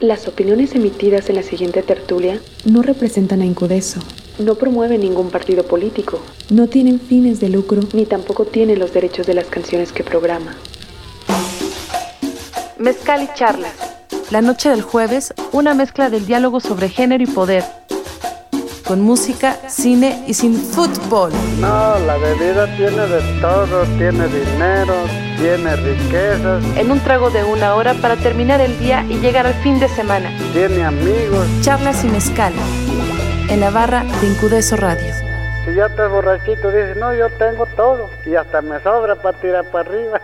Las opiniones emitidas en la siguiente tertulia no representan a Incudeso, no promueven ningún partido político, no tienen fines de lucro, ni tampoco tienen los derechos de las canciones que programa. Mezcal y charlas. La noche del jueves, una mezcla del diálogo sobre género y poder. Con música, cine y sin fútbol. No, la bebida tiene de todo, tiene dinero, tiene riquezas, En un trago de una hora para terminar el día y llegar al fin de semana. tiene amigos. Charlas y mezcal. En la barra de Incudeso Radio. Si ya estás borrachito, dices, no, yo tengo todo. Y hasta me sobra para tirar para arriba.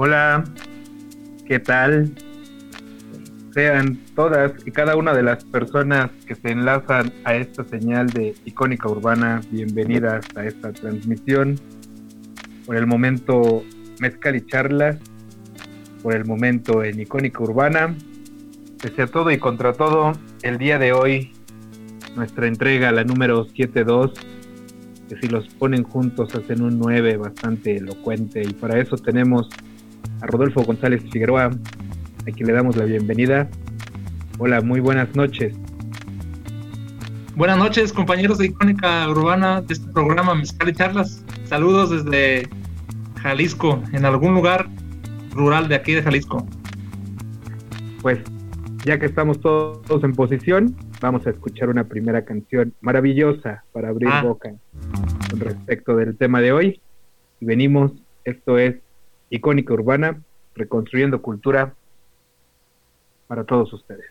Hola, ¿qué tal? Sean todas y cada una de las personas que se enlazan a esta señal de icónica urbana, bienvenidas a esta transmisión. Por el momento, mezcal y charlas. Por el momento, en icónica urbana. Pese a todo y contra todo, el día de hoy, nuestra entrega, la número 7.2, que si los ponen juntos hacen un 9 bastante elocuente. Y para eso tenemos a Rodolfo González Figueroa, a quien le damos la bienvenida. Hola, muy buenas noches. Buenas noches, compañeros de Icónica Urbana de este programa Mezcal y Charlas. Saludos desde Jalisco, en algún lugar rural de aquí de Jalisco. Pues ya que estamos todos en posición, vamos a escuchar una primera canción maravillosa para abrir Ah. boca con respecto del tema de hoy. Y venimos, esto es Icónica Urbana, reconstruyendo cultura para todos ustedes.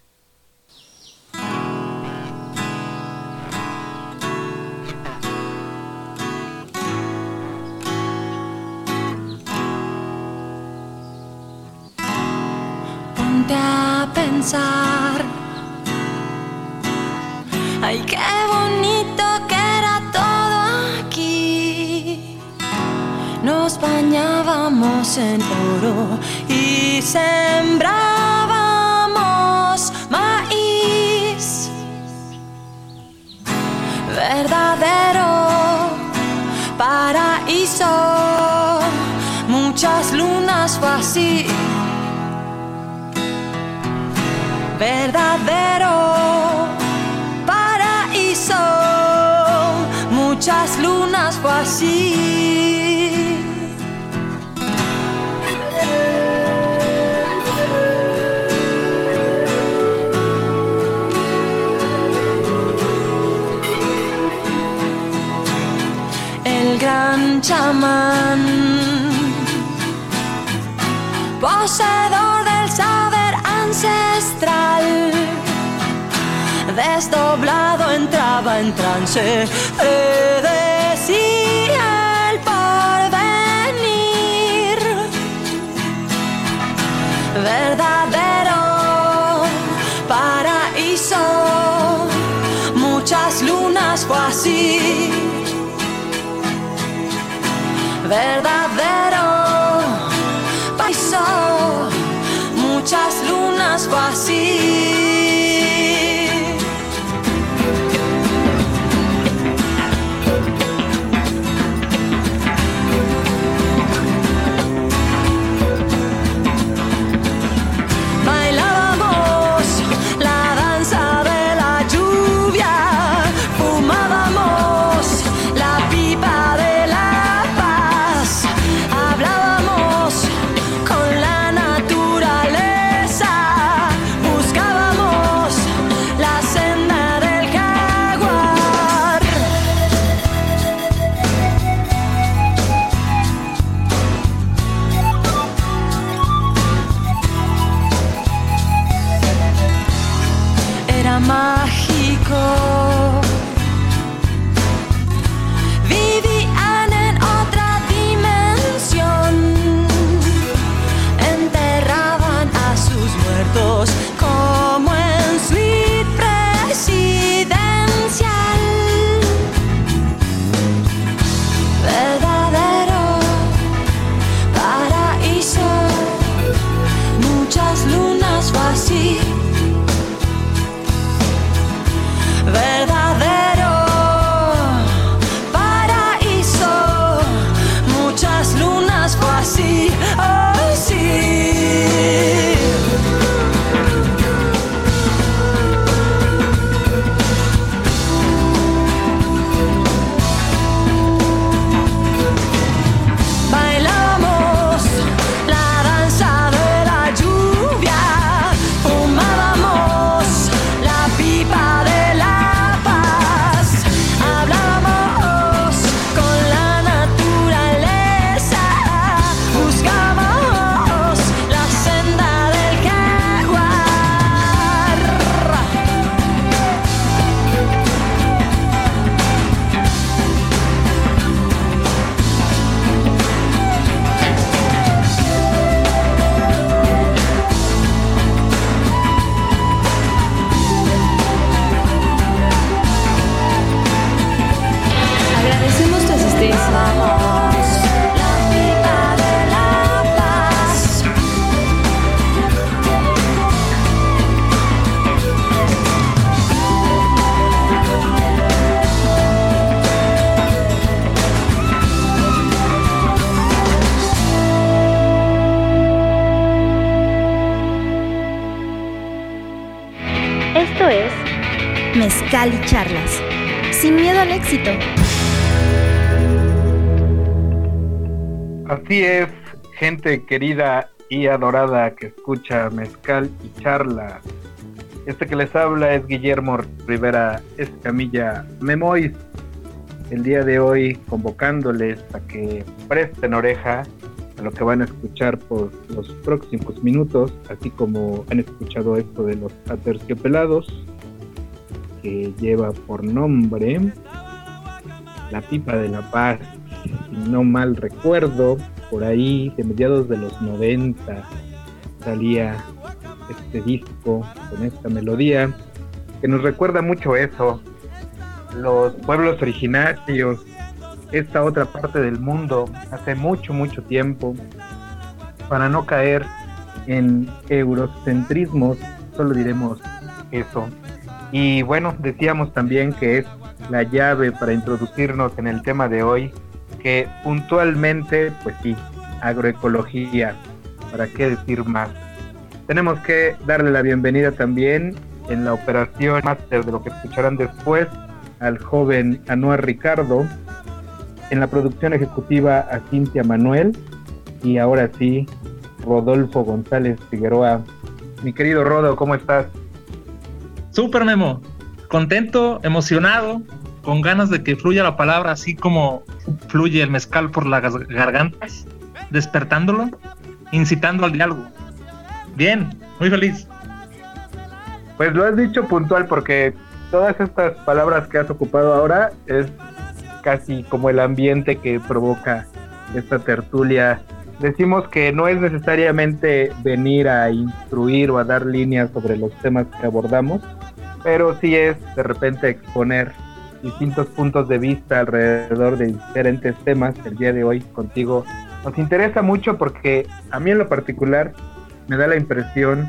Ponte a pensar. Ay, qué en oro y sembrábamos maíz. Verdadero paraíso. Muchas lunas fue así verdadero paraíso. Muchas lunas fue así. En trance, predecía Esto es Mezcal y Charlas. Sin miedo al éxito. Así es, gente querida y adorada que escucha Mezcal y Charlas. Este que les habla es Guillermo Rivera Escamilla Memois. El día de hoy convocándoles a que presten oreja a lo que van a escuchar por los próximos minutos, así como han escuchado esto de los aterciopelados, que lleva por nombre La Pipa de la Paz, no mal recuerdo, por ahí de mediados de los 90 salía este disco con esta melodía que nos recuerda mucho eso, los pueblos originarios, esta otra parte del mundo hace mucho, mucho tiempo, para no caer en eurocentrismos, solo diremos eso. Y bueno, decíamos también que es la llave para introducirnos en el tema de hoy, que puntualmente, pues sí, agroecología, ¿para qué decir más? Tenemos que darle la bienvenida también en la operación máster de lo que escucharán después al joven Anuar Ricardo, en la producción ejecutiva a Cintia Manuel y ahora sí, Rodolfo González Figueroa. Mi querido Rodo, ¿cómo estás? Super Memo, contento, emocionado, con ganas de que fluya la palabra así como fluye el mezcal por las gargantas, despertándolo, incitando al diálogo. Bien, muy feliz. Pues lo has dicho puntual porque todas estas palabras que has ocupado ahora es casi como el ambiente que provoca esta tertulia. Decimos que no es necesariamente venir a instruir o a dar líneas sobre los temas que abordamos, pero sí es de repente exponer distintos puntos de vista alrededor de diferentes temas. El día de hoy contigo nos interesa mucho porque a mí en lo particular me da la impresión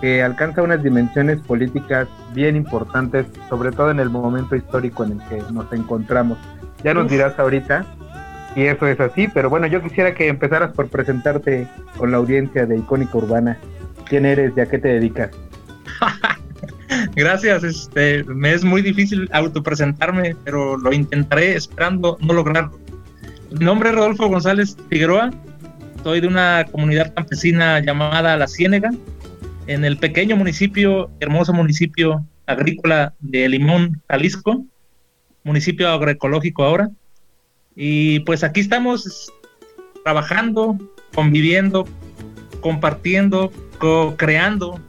que alcanza unas dimensiones políticas bien importantes, sobre todo en el momento histórico en el que nos encontramos. Ya nos dirás ahorita si eso es así, pero bueno, yo quisiera que empezaras por presentarte con la audiencia de Icónica Urbana. ¿Quién eres y a qué te dedicas? Gracias, este, me es muy difícil autopresentarme, pero lo intentaré esperando no lograrlo. Mi nombre es Rodolfo González Figueroa, soy de una comunidad campesina llamada La Ciénega, en el pequeño municipio, hermoso municipio agrícola de Limón, Jalisco, municipio agroecológico ahora. Y pues aquí estamos trabajando, conviviendo, compartiendo, co-creando,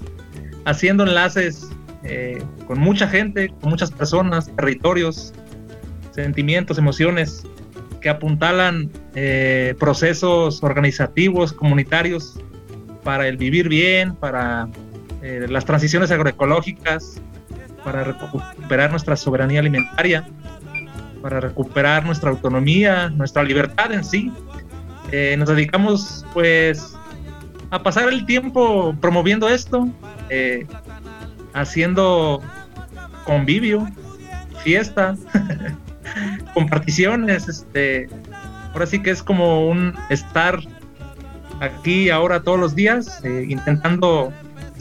haciendo enlaces eh, con mucha gente, con muchas personas, territorios, sentimientos, emociones que apuntalan eh, procesos organizativos, comunitarios, para el vivir bien, para eh, las transiciones agroecológicas, para recuperar nuestra soberanía alimentaria, para recuperar nuestra autonomía, nuestra libertad en sí. Eh, nos dedicamos pues a pasar el tiempo promoviendo esto, haciendo convivio, fiesta, comparticiones, este, ahora sí que es como un estar aquí ahora todos los días, eh, intentando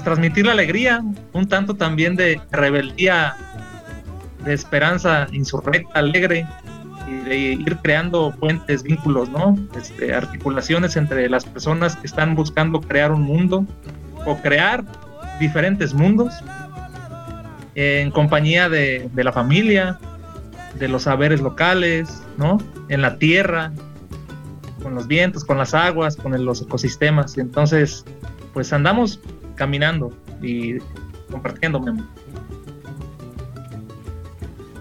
transmitir la alegría, un tanto también de rebeldía, de esperanza insurrecta, alegre, y de ir creando puentes, vínculos, ¿no? Este, articulaciones entre las personas que están buscando crear un mundo o crear diferentes mundos en compañía de, de la familia, de los saberes locales, ¿no? En la tierra, con los vientos, con las aguas, con los ecosistemas. Entonces, pues andamos caminando y compartiendo.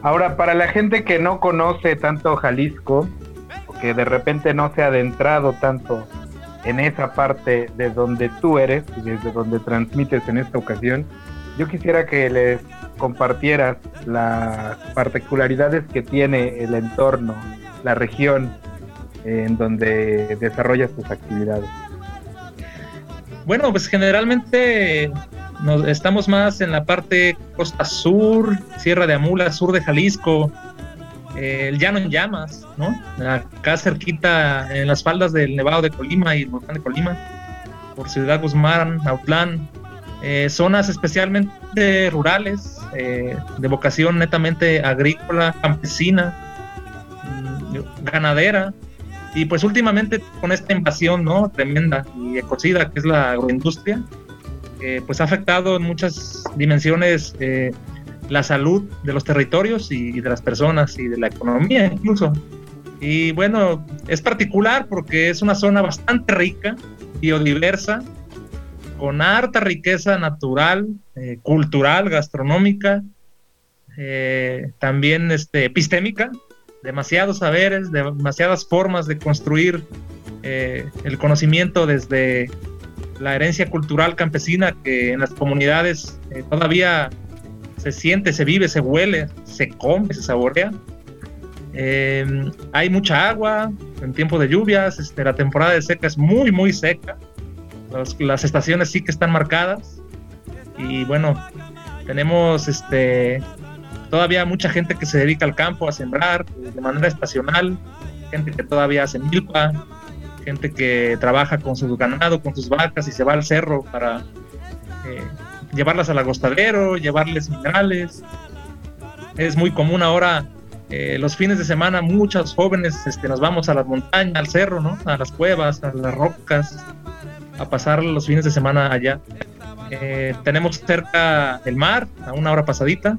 Ahora, para la gente que no conoce tanto Jalisco, que de repente no se ha adentrado tanto en esa parte de donde tú eres y desde donde transmites en esta ocasión, yo quisiera que les compartieras las particularidades que tiene el entorno, la región en donde desarrollas tus actividades. Bueno, pues generalmente nos, estamos más en la parte costa sur, Sierra de Amula, sur de Jalisco, el llano en llamas, ¿no? Acá cerquita en las faldas del Nevado de Colima y el volcán de Colima, por Ciudad Guzmán, Autlán, eh, zonas especialmente rurales, eh, de vocación netamente agrícola, campesina, mm, ganadera, y pues últimamente con esta invasión ¿no? tremenda y ecocida que es la agroindustria, pues ha afectado en muchas dimensiones la salud de los territorios y, de las personas y de la economía incluso. Y bueno, es particular porque es una zona bastante rica, biodiversa, con harta riqueza natural, eh, cultural, gastronómica, eh, también este, epistémica, demasiados saberes, demasiadas formas de construir eh, el conocimiento desde la herencia cultural campesina que en las comunidades todavía se siente, se vive, se huele, se come, se saborea. Eh, hay mucha agua en tiempo de lluvias, este, la temporada de seca es muy, muy seca. las estaciones sí que están marcadas. Y bueno, tenemos este, todavía mucha gente que se dedica al campo a sembrar de manera estacional, gente que todavía hace milpa, gente que trabaja con su ganado, con sus vacas y se va al cerro para eh, llevarlas al agostadero, llevarles minerales. Es muy común ahora eh, los fines de semana muchos jóvenes este, nos vamos a la montaña, al cerro, ¿no? A las cuevas, a las rocas, a pasar los fines de semana allá. Eh, tenemos cerca el mar, a una hora pasadita,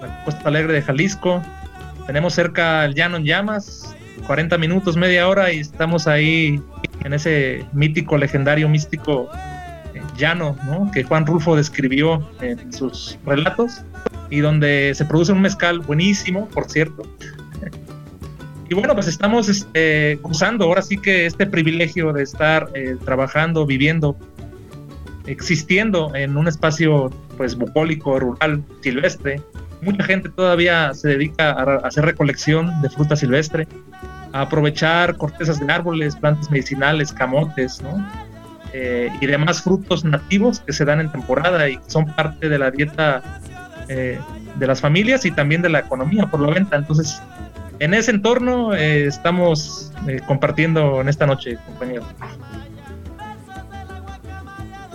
la Costa Alegre de Jalisco. Tenemos cerca el Llano en Llamas, 40 minutos, media hora, y estamos ahí en ese mítico, legendario, místico eh, llano, ¿no? Que Juan Rulfo describió en sus relatos y donde se produce un mezcal buenísimo, por cierto. Y bueno, pues estamos este, usando ahora sí que este privilegio de estar eh, trabajando, viviendo, existiendo en un espacio pues bucólico, rural, silvestre. Mucha gente todavía se dedica a, hacer recolección de fruta silvestre, a aprovechar cortezas de árboles, plantas medicinales, camotes, ¿no? Eh, y demás frutos nativos que se dan en temporada y son parte de la dieta eh, de las familias y también de la economía por la venta. Entonces, en ese entorno eh, estamos eh, compartiendo en esta noche, compañeros.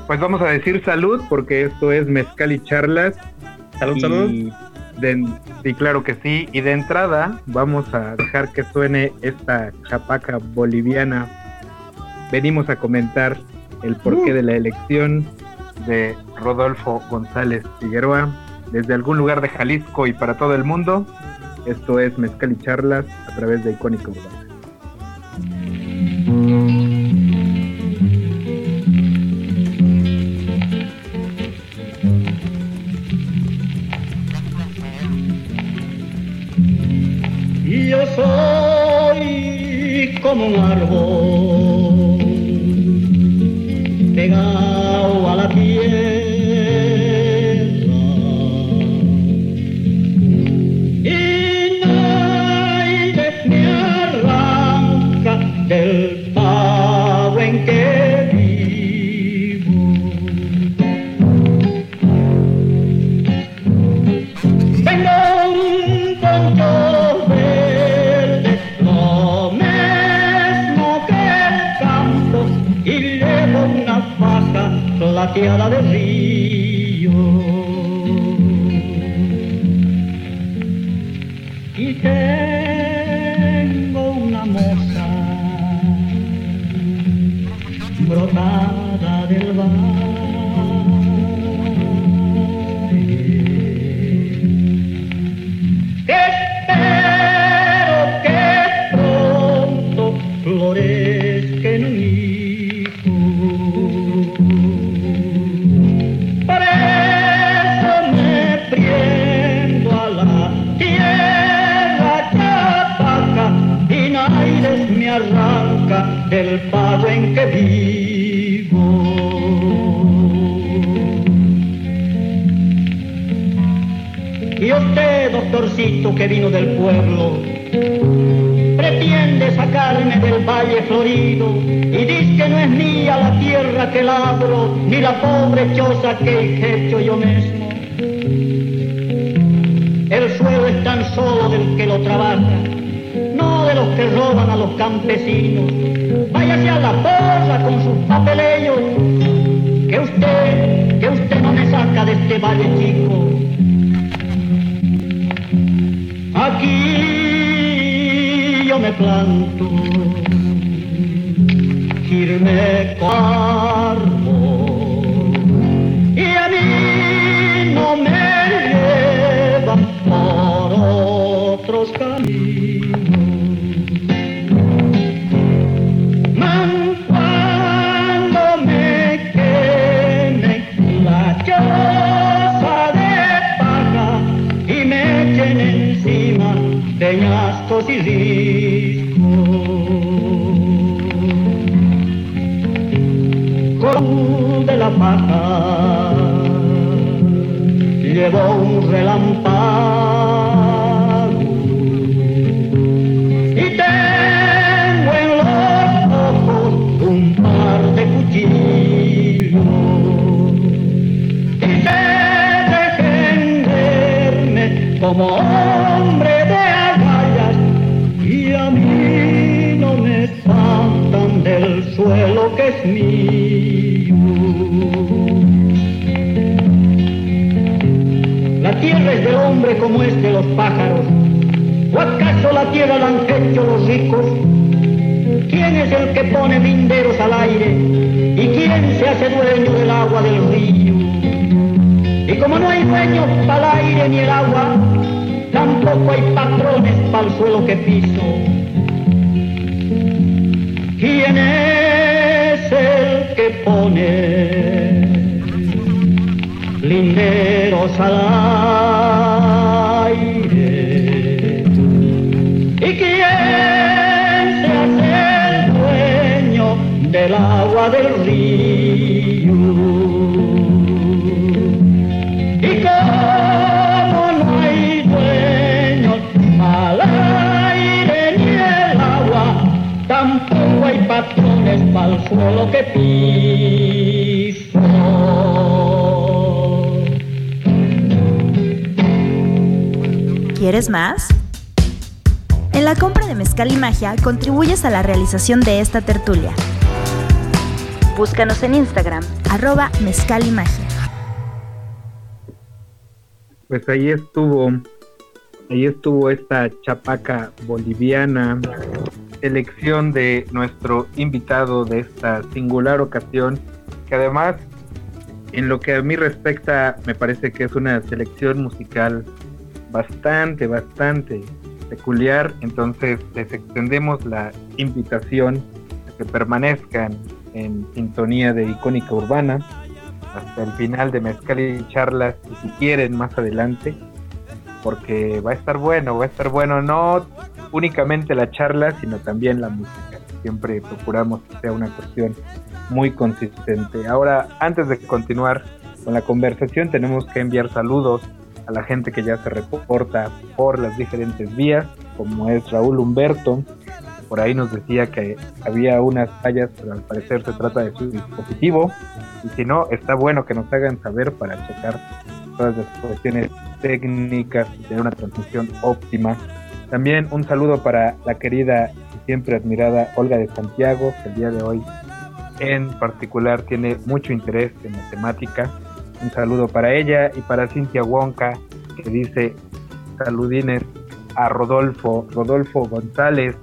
Pues vamos a decir salud, porque esto es Mezcal y Charlas. Salud, salud. Y claro que sí. Y de entrada vamos a dejar que suene esta chapaca boliviana. Venimos a comentar el porqué uh. de la elección de Rodolfo González Figueroa desde algún lugar de Jalisco y para todo el mundo. Esto es Mezcal y Charlas a través de Icónico Y yo soy como un árbol pegado a la piel plateada del río. La pobre choza que he hecho yo mismo. El suelo es tan solo del que lo trabaja de los que roban a los campesinos. Váyase a la porra con sus papelillos, que usted, que usted no me Valle Chico. Aquí yo me planto, pájaros. ¿O acaso la tierra la han hecho los ricos? ¿Quién es el que pone linderos al aire? ¿Y quién se hace dueño del agua del río? Y como no hay dueños para el aire ni el agua, tampoco hay patrones para el suelo que piso. ¿Quién es el que pone linderos al aire. Del agua del río? Y como no hay dueños al aire ni el agua, tampoco hay patrones para el suelo que piso. ¿Quieres más? En la compra de Mezcal y Magia contribuyes a la realización de esta tertulia. Búscanos en Instagram, arroba Mezcal y Magia. Pues ahí estuvo, ahí estuvo esta chapaca boliviana, elección de nuestro invitado de esta singular ocasión, que además, en lo que a mí respecta, me parece que es una selección musical bastante, bastante peculiar, entonces les extendemos la invitación a que permanezcan en sintonía de icónica urbana. Hasta el final de Mezcal y Charlas y si quieren más adelante porque va a estar bueno, va a estar bueno no únicamente la charla sino también la música. Siempre procuramos que sea una cuestión muy consistente. Ahora antes de continuar con la conversación tenemos que enviar saludos a la gente que ya se reporta por las diferentes vías como es Raúl Humberto por ahí nos decía que había unas fallas, pero al parecer se trata de su dispositivo. Y si no, está bueno que nos hagan saber para checar todas las cuestiones técnicas y tener una transmisión óptima. También un saludo para la querida y siempre admirada Olga de Santiago, que el día de hoy en particular tiene mucho interés en matemática. Un saludo para ella y para Cintia Wonka, que dice saludines a Rodolfo, Rodolfo González,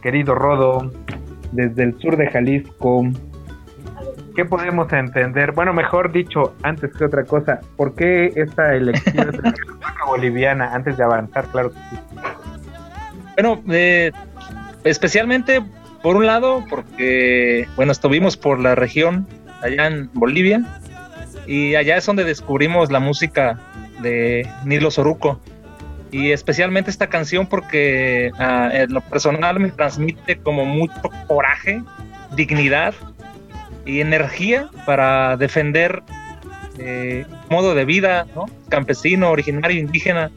querido Rodo, desde el sur de Jalisco. ¿Qué podemos entender? Bueno, mejor dicho, antes que otra cosa, ¿por qué esta elección de la boliviana antes de avanzar? Claro que sí. Bueno, eh, especialmente por un lado, porque, bueno, estuvimos por la región allá en Bolivia y allá es donde descubrimos la música de Nilo Soruco y especialmente esta canción porque uh, en lo personal me transmite como mucho coraje, dignidad y energía para defender eh, modo de vida ¿no? campesino, originario, indígena,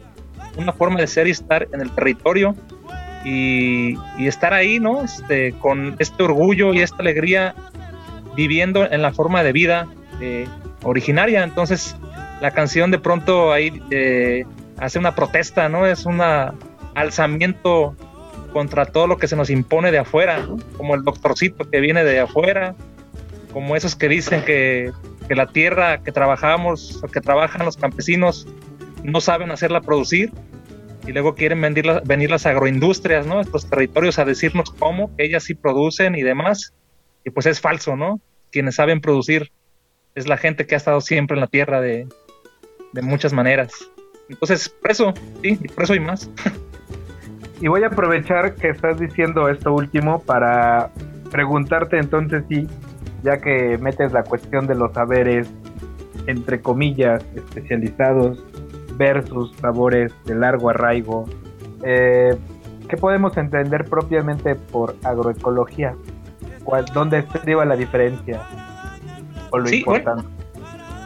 una forma de ser y estar en el territorio y, y estar ahí, ¿no? Este, con este orgullo y esta alegría viviendo en la forma de vida eh, originaria. Entonces, la canción de pronto ahí eh, hace una protesta, ¿no? Es un alzamiento contra todo lo que se nos impone de afuera, como el doctorcito que viene de afuera, como esos que dicen que la tierra que trabajamos que trabajan los campesinos no saben hacerla producir y luego quieren venir, las agroindustrias, ¿no? Estos territorios a decirnos cómo, ellas sí producen y demás. Y pues es falso, ¿no? Quienes saben producir es la gente que ha estado siempre en la tierra de muchas maneras. Entonces, por eso, sí, por eso y más. Y voy a aprovechar que estás diciendo esto último para preguntarte entonces sí, ya que metes la cuestión de los saberes, entre comillas, especializados versus sabores de largo arraigo, eh, ¿qué podemos entender propiamente por agroecología? ¿Dónde estriba la diferencia? O lo importante.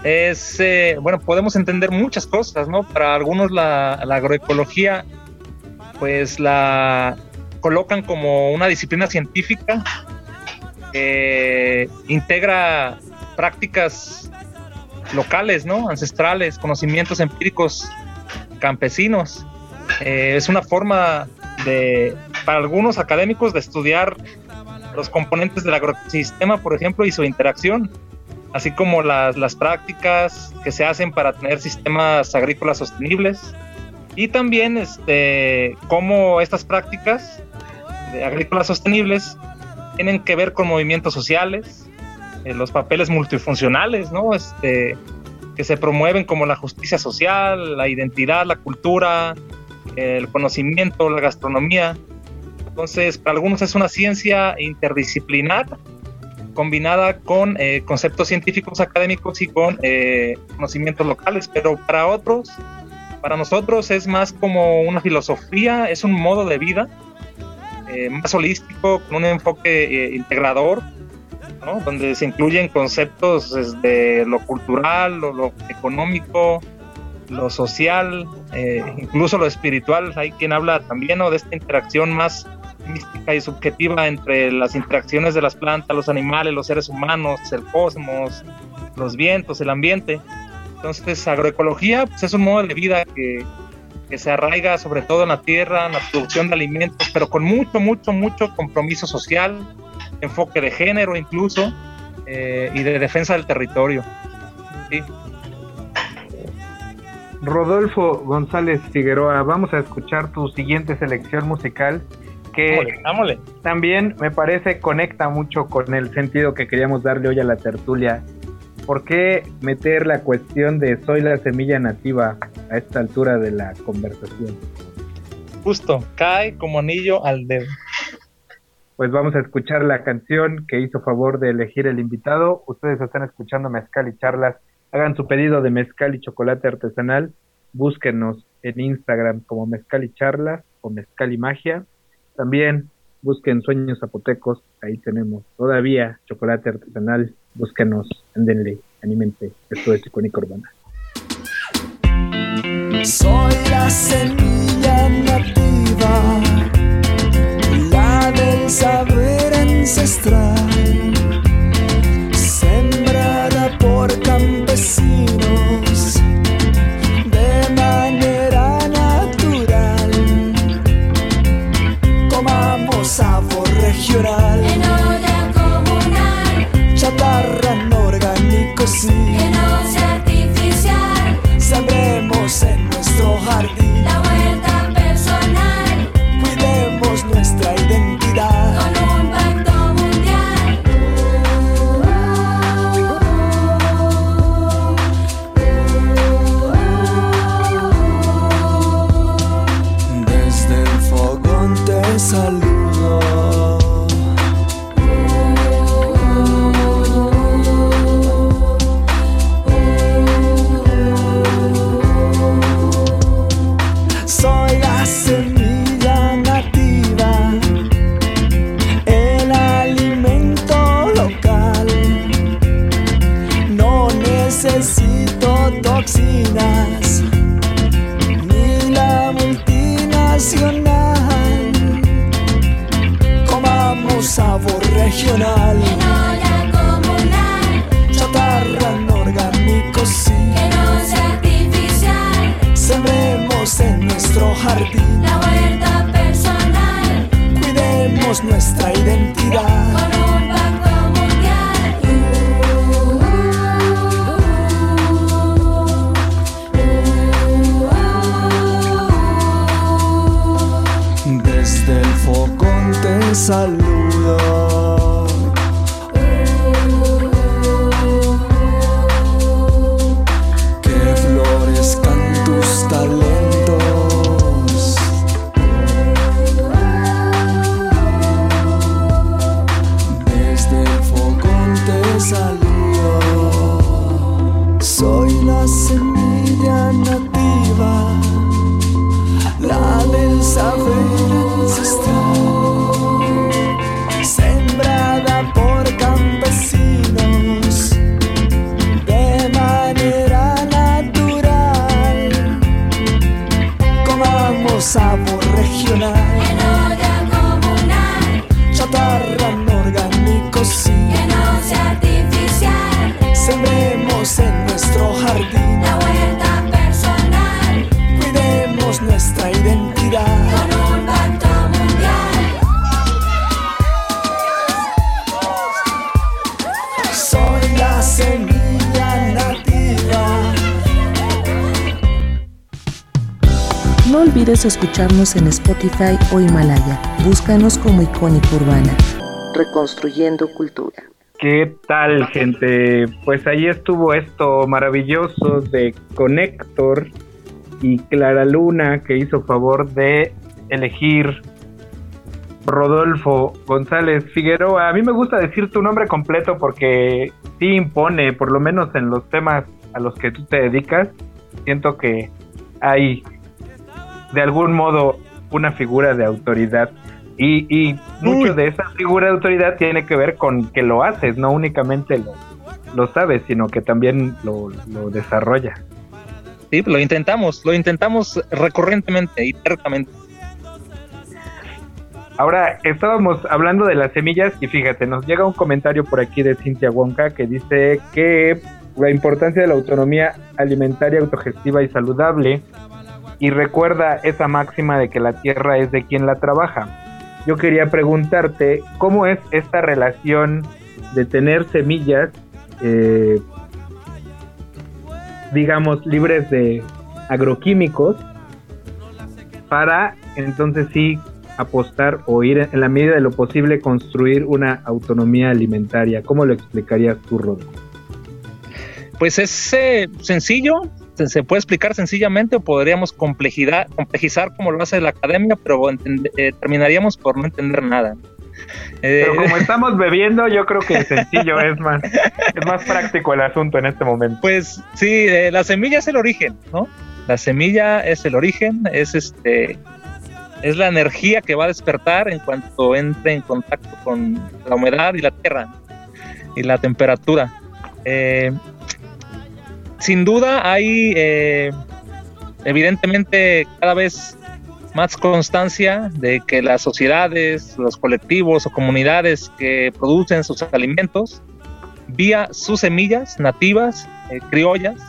Es, eh, bueno, podemos entender muchas cosas, ¿no? Para algunos la, agroecología pues la colocan como una disciplina científica que integra prácticas locales, ¿no? Ancestrales, conocimientos empíricos campesinos. Eh, es una forma de, para algunos académicos, de estudiar los componentes del agroecosistema, por ejemplo, y su interacción, así como las, las prácticas que se hacen para tener sistemas agrícolas sostenibles, y también este, cómo estas prácticas de agrícolas sostenibles tienen que ver con movimientos sociales, eh, los papeles multifuncionales, ¿no? Este, que se promueven como la justicia social, la identidad, la cultura, el conocimiento, la gastronomía. Entonces, para algunos es una ciencia interdisciplinar combinada con eh, conceptos científicos académicos y con eh, conocimientos locales, pero para otros para nosotros es más como una filosofía, es un modo de vida eh, más holístico, con un enfoque eh, integrador, donde se incluyen conceptos desde lo cultural, lo, económico, lo social, eh, incluso lo espiritual. Hay quien habla también de esta interacción más mística y subjetiva entre las interacciones de las plantas, los animales, los seres humanos, el cosmos, los vientos, el ambiente. Entonces, agroecología pues, es un modo de vida que, se arraiga sobre todo en la tierra, en la producción de alimentos, pero con mucho, mucho, mucho compromiso social, enfoque de género incluso, eh, y de defensa del territorio. Rodolfo González Figueroa, vamos a escuchar tu siguiente selección musical que también me parece conecta mucho con el sentido que queríamos darle hoy a la tertulia ¿por qué meter la cuestión de soy la semilla nativa a esta altura de la conversación? Justo, cae como anillo al dedo. Pues vamos a escuchar la canción que hizo favor de elegir el invitado. Ustedes están escuchando Mezcal y Charlas. Hagan su pedido de mezcal y chocolate artesanal. Búsquenos en Instagram como Mezcal y Charlas o Mezcal y Magia. También busquen Sueños Zapotecos. Ahí tenemos todavía chocolate artesanal búsquenos, andenle, anímense. Esto es Icónica Urbana. Soy la semilla nativa, la del saber ancestral, sembrada por campesinos ni escucharnos en Spotify o Himalaya. Búscanos como Icónica Urbana. Reconstruyendo Cultura. ¿Qué tal, gente? Pues ahí estuvo esto maravilloso de Connector y Clara Luna, que hizo favor de elegir Rodolfo González Figueroa. A mí me gusta decir tu nombre completo porque sí impone, por lo menos en los temas a los que tú te dedicas. Siento que hay de algún modo una figura de autoridad. Y, y mucho de esa figura de autoridad tiene que ver con que lo haces, no únicamente lo, lo sabes, sino que también lo, lo desarrolla. Sí, lo intentamos, lo intentamos recurrentemente y tercamente. Ahora, estábamos hablando de las semillas y fíjate, nos llega un comentario por aquí de Cintia Wonka que dice que la importancia de la autonomía alimentaria autogestiva y saludable y recuerda esa máxima de que la tierra es de quien la trabaja. Yo quería preguntarte, ¿cómo es esta relación de tener semillas, eh, digamos, libres de agroquímicos para entonces sí apostar o ir en la medida de lo posible construir una autonomía alimentaria. ¿Cómo lo explicarías tú, Rodolfo? Pues es eh, sencillo, se, se puede explicar sencillamente o podríamos complejidad, complejizar como lo hace la academia, pero eh, terminaríamos por no entender nada. Eh, Pero como estamos bebiendo, yo creo que sencillo es más, es más práctico el asunto en este momento. Pues sí, eh, la semilla es el origen, ¿no? La semilla es el origen, es este, es la energía que va a despertar en cuanto entre en contacto con la humedad y la tierra y la temperatura. Eh, sin duda hay, eh, evidentemente, cada vez más constancia de que las sociedades, los colectivos o comunidades que producen sus alimentos, vía sus semillas nativas, eh, criollas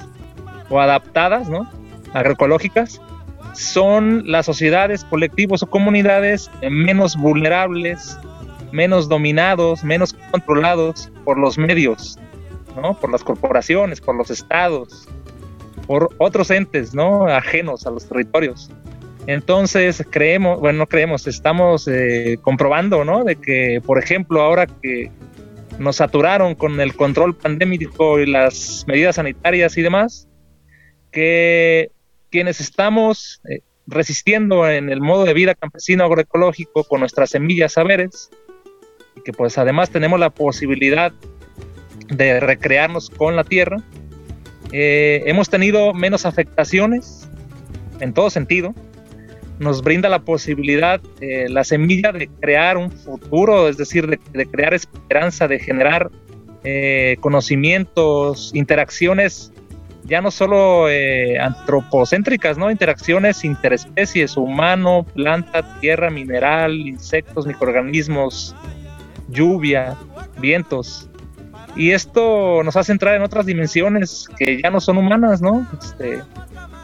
o adaptadas, ¿no? agroecológicas, son las sociedades, colectivos o comunidades eh, menos vulnerables, menos dominados, menos controlados por los medios, ¿no? por las corporaciones, por los estados, por otros entes ¿no? ajenos a los territorios. Entonces creemos, bueno, no creemos, estamos eh, comprobando, ¿no? De que, por ejemplo, ahora que nos saturaron con el control pandémico y las medidas sanitarias y demás, que quienes estamos eh, resistiendo en el modo de vida campesino agroecológico con nuestras semillas saberes, y que pues además tenemos la posibilidad de recrearnos con la tierra, eh, hemos tenido menos afectaciones en todo sentido, nos brinda la posibilidad, eh, la semilla de crear un futuro, es decir, de, de crear esperanza, de generar eh, conocimientos, interacciones ya no solo eh, antropocéntricas, ¿no? Interacciones interespecies, humano, planta, tierra, mineral, insectos, microorganismos, lluvia, vientos. Y esto nos hace entrar en otras dimensiones que ya no son humanas, ¿no? Este,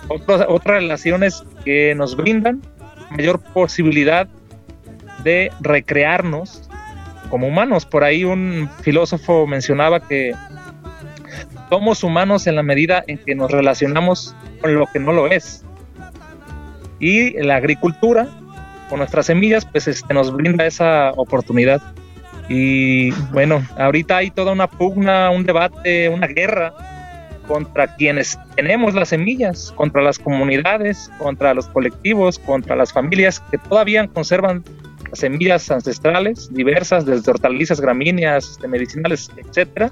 otras, otras relaciones que nos brindan mayor posibilidad de recrearnos como humanos. Por ahí un filósofo mencionaba que somos humanos en la medida en que nos relacionamos con lo que no lo es. Y la agricultura con nuestras semillas, pues este, nos brinda esa oportunidad. Y bueno, ahorita hay toda una pugna, un debate, una guerra contra quienes tenemos las semillas, contra las comunidades, contra los colectivos, contra las familias que todavía conservan las semillas ancestrales diversas, desde hortalizas, gramíneas, de medicinales, etcétera.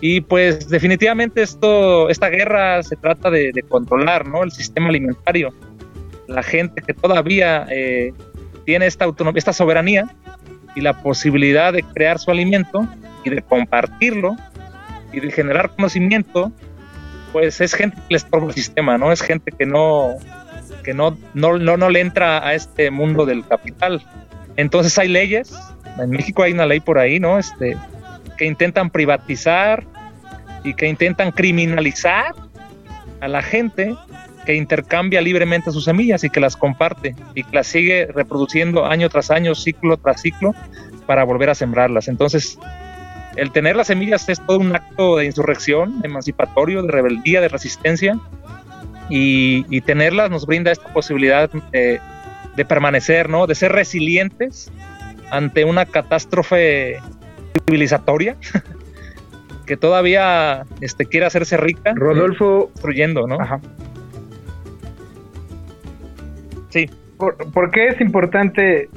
Y pues definitivamente esto, esta guerra se trata de, de controlar ¿no? el sistema alimentario. La gente que todavía eh, tiene esta autonomía, esta soberanía y la posibilidad de crear su alimento y de compartirlo y de generar conocimiento, pues es gente que le estorba el sistema, ¿no? Es gente que no, que no, no, no, no le entra a este mundo del capital. Entonces hay leyes, en México hay una ley por ahí, ¿no? Este, que intentan privatizar y que intentan criminalizar a la gente que intercambia libremente sus semillas y que las comparte y que las sigue reproduciendo año tras año, ciclo tras ciclo, para volver a sembrarlas. Entonces, el tener las semillas es todo un acto de insurrección, emancipatorio, de rebeldía, de resistencia, y, y tenerlas nos brinda esta posibilidad de, de permanecer, ¿no? De ser resilientes ante una catástrofe civilizatoria que todavía este, quiere hacerse rica. Rodolfo. destruyendo, ¿no? Ajá. Sí. ¿Por, por qué es importante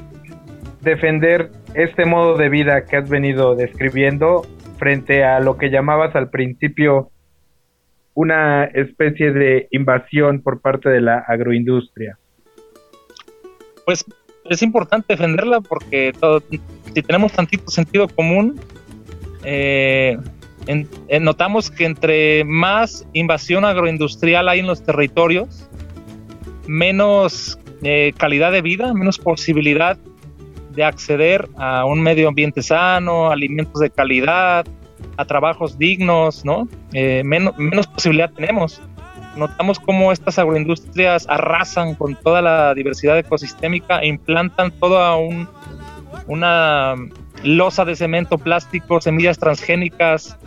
defender este modo de vida que has venido describiendo frente a lo que llamabas al principio una especie de invasión por parte de la agroindustria? Pues es importante defenderla porque todo- si tenemos tantito sentido común, eh, en- eh, notamos que entre más invasión agroindustrial hay en los territorios, menos eh, calidad de vida, menos posibilidad de acceder a un medio ambiente sano, alimentos de calidad, a trabajos dignos, ¿no? Eh, menos, menos posibilidad tenemos. Notamos cómo estas agroindustrias arrasan con toda la diversidad ecosistémica e implantan toda un, una losa de cemento, plástico, semillas transgénicas,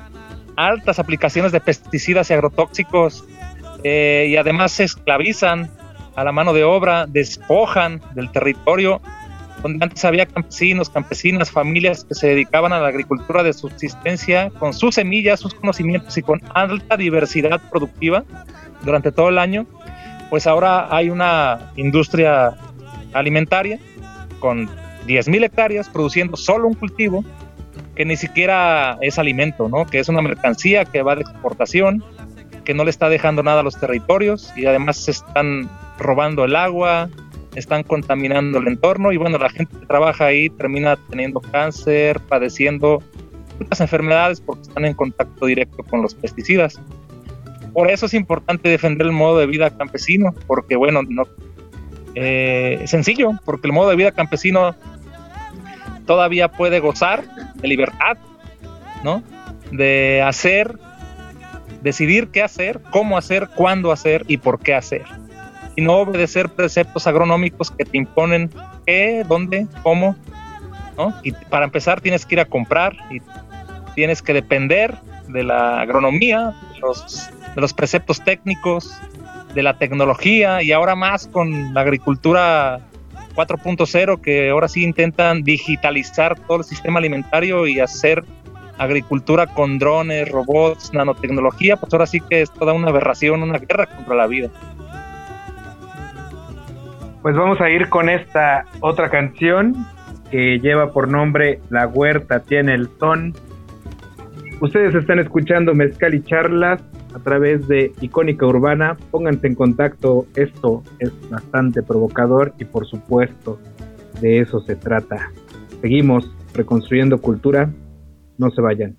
altas aplicaciones de pesticidas y agrotóxicos, eh, y además se esclavizan a la mano de obra, despojan del territorio donde antes había campesinos, campesinas, familias que se dedicaban a la agricultura de subsistencia con sus semillas, sus conocimientos y con alta diversidad productiva durante todo el año, pues ahora hay una industria alimentaria con 10.000 hectáreas produciendo solo un cultivo que ni siquiera es alimento, ¿no? que es una mercancía que va de exportación, que no le está dejando nada a los territorios y además se están robando el agua, están contaminando el entorno y bueno, la gente que trabaja ahí termina teniendo cáncer, padeciendo muchas enfermedades porque están en contacto directo con los pesticidas. Por eso es importante defender el modo de vida campesino, porque bueno, no eh, sencillo, porque el modo de vida campesino todavía puede gozar de libertad, ¿no? De hacer, decidir qué hacer, cómo hacer, cuándo hacer y por qué hacer. Y no obedecer preceptos agronómicos que te imponen qué, dónde, cómo, ¿no? Y para empezar tienes que ir a comprar y tienes que depender de la agronomía, de los, de los preceptos técnicos, de la tecnología y ahora más con la agricultura 4.0 que ahora sí intentan digitalizar todo el sistema alimentario y hacer agricultura con drones, robots, nanotecnología, pues ahora sí que es toda una aberración, una guerra contra la vida. Pues vamos a ir con esta otra canción que lleva por nombre La huerta tiene el son. Ustedes están escuchando Mezcal y Charlas a través de Icónica Urbana. Pónganse en contacto, esto es bastante provocador y por supuesto de eso se trata. Seguimos reconstruyendo cultura, no se vayan.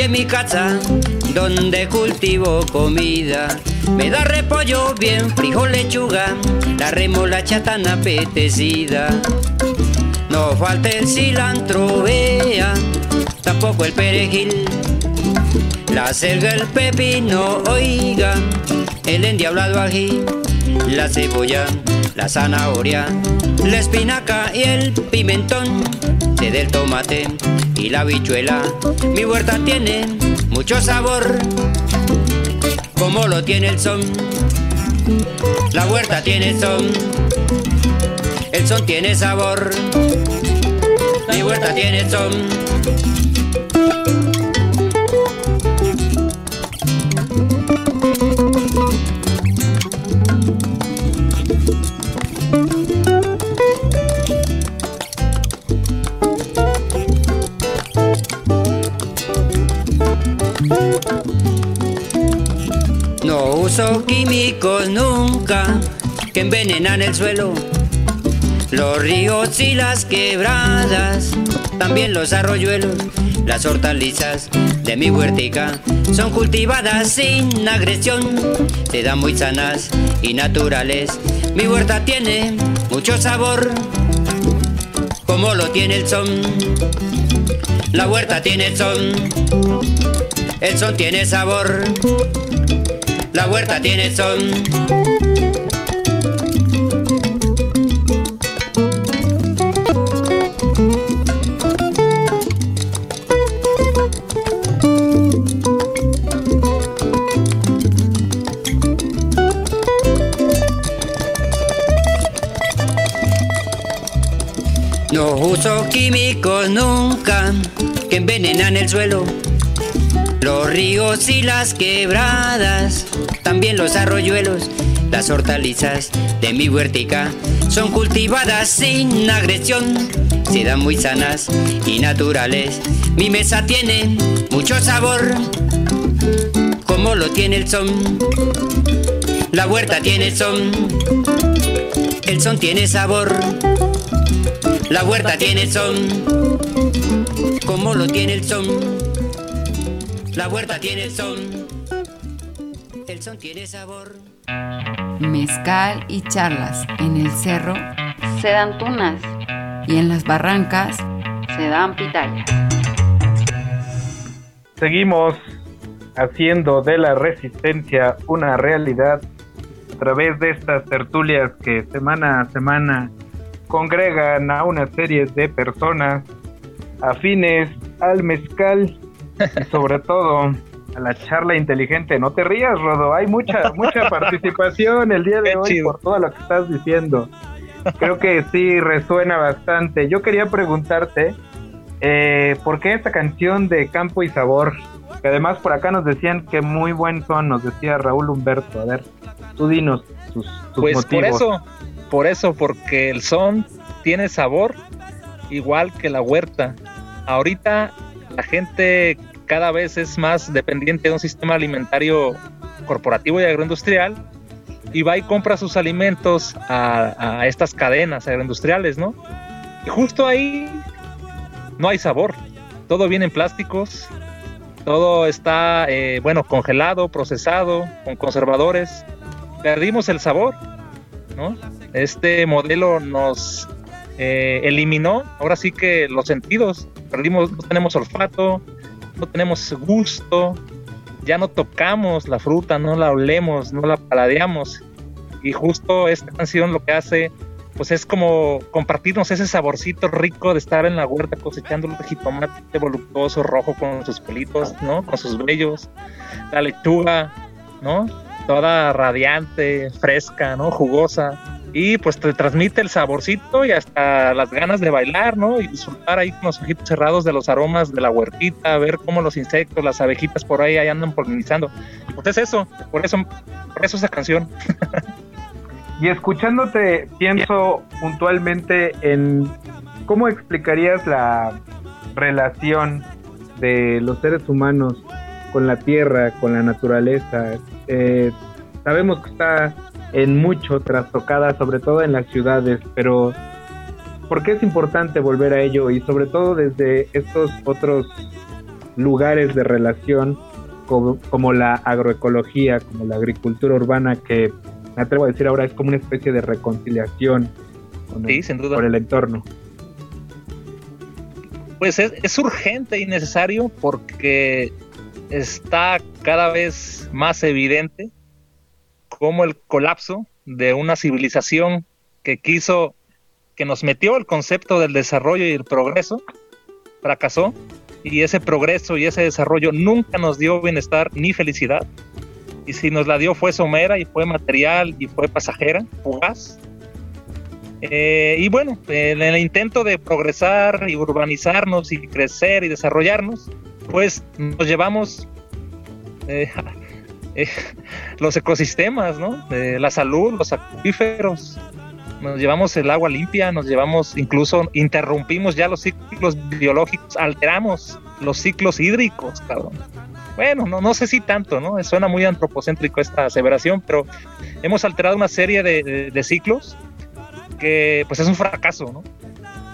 En mi casa donde cultivo comida. Me da repollo bien, frijol, lechuga, la remolacha tan apetecida. No falta el cilantro, vea, tampoco el perejil. La selga, el pepino, oiga, el endiablado ají, la cebolla, la zanahoria, la espinaca y el pimentón, sé del tomate y la bichuela. Mi huerta tiene mucho sabor, como lo tiene el son. La huerta tiene son, el son tiene sabor. Mi huerta tiene son. Envenenan el suelo. Los ríos y las quebradas, también los arroyuelos, las hortalizas de mi huertica son cultivadas sin agresión, se dan muy sanas y naturales. Mi huerta tiene mucho sabor, como lo tiene el son. La huerta tiene el son, el son tiene sabor. La huerta tiene son. Nunca que envenenan el suelo. Los ríos y las quebradas, también los arroyuelos, las hortalizas de mi huertica son cultivadas sin agresión, se dan muy sanas y naturales. Mi mesa tiene mucho sabor, como lo tiene el son. La huerta tiene son, el son tiene sabor. La huerta tiene son, como lo tiene el son. La huerta tiene son, el son tiene sabor. Mezcal y charlas en el cerro se dan tunas y en las barrancas se dan pitayas. Seguimos haciendo de la resistencia una realidad a través de estas tertulias que semana a semana congregan a una serie de personas afines al mezcal y sobre todo a la charla inteligente. No te rías, Rodo, hay mucha mucha participación el día de hoy por todo lo que estás diciendo. Creo que sí resuena bastante. Yo quería preguntarte eh, por qué esta canción de Campo y Sabor, que además por acá nos decían que muy buen son, nos decía Raúl Humberto. A ver, tú dinos tus, tus Pues motivos. por eso, por eso, porque el son tiene sabor igual que la huerta. Ahorita la gente cada vez es más dependiente de un sistema alimentario corporativo y agroindustrial y va y compra sus alimentos a, estas cadenas agroindustriales, ¿no? Y justo ahí no hay sabor. Todo viene en plásticos, todo está, eh, bueno, congelado, procesado, con conservadores. Perdimos el sabor, Este modelo nos eh, eliminó, ahora sí que los sentidos, perdimos, no tenemos olfato, no tenemos gusto, ya no tocamos la fruta, no la olemos, no la paladeamos. Y justo esta canción lo que hace, pues es como compartirnos ese saborcito rico de estar en la huerta cosechando el jitomate voluptuoso rojo con sus pelitos, ¿no? Con sus vellos, la lechuga, ¿no? Toda radiante, fresca, ¿no? Jugosa. Y pues te transmite el saborcito y hasta las ganas de bailar, ¿no? Y disfrutar ahí con los ojitos cerrados de los aromas de la huertita, ver cómo los insectos, las abejitas por ahí, andan polinizando. Pues es eso, por eso, por eso esa canción. Y escuchándote, pienso puntualmente en cómo explicarías la relación de los seres humanos con la tierra, con la naturaleza. Eh, sabemos que está en mucho trastocada, sobre todo en las ciudades, pero ¿por qué es importante volver a ello? Y sobre todo desde estos otros lugares de relación como, como la agroecología, como la agricultura urbana, que me atrevo a decir ahora es como una especie de reconciliación con Sí, el, sin duda. por el entorno. Pues es, es urgente y necesario porque está cada vez más evidente cómo el colapso de una civilización que quiso, que nos metió el concepto del desarrollo y el progreso, fracasó, y ese progreso y ese desarrollo nunca nos dio bienestar ni felicidad. Y si nos la dio fue somera y fue material y fue pasajera, fugaz. Eh, y bueno, en el intento de progresar y urbanizarnos y crecer y desarrollarnos, pues nos llevamos eh, eh, los ecosistemas, ¿no? La salud, los acuíferos, nos llevamos el agua limpia, nos llevamos, incluso interrumpimos ya los ciclos biológicos, alteramos los ciclos hídricos. Bueno, no, no sé si tanto, ¿no? Suena muy antropocéntrico esta aseveración, pero hemos alterado una serie de, de- de ciclos que pues es un fracaso, ¿no?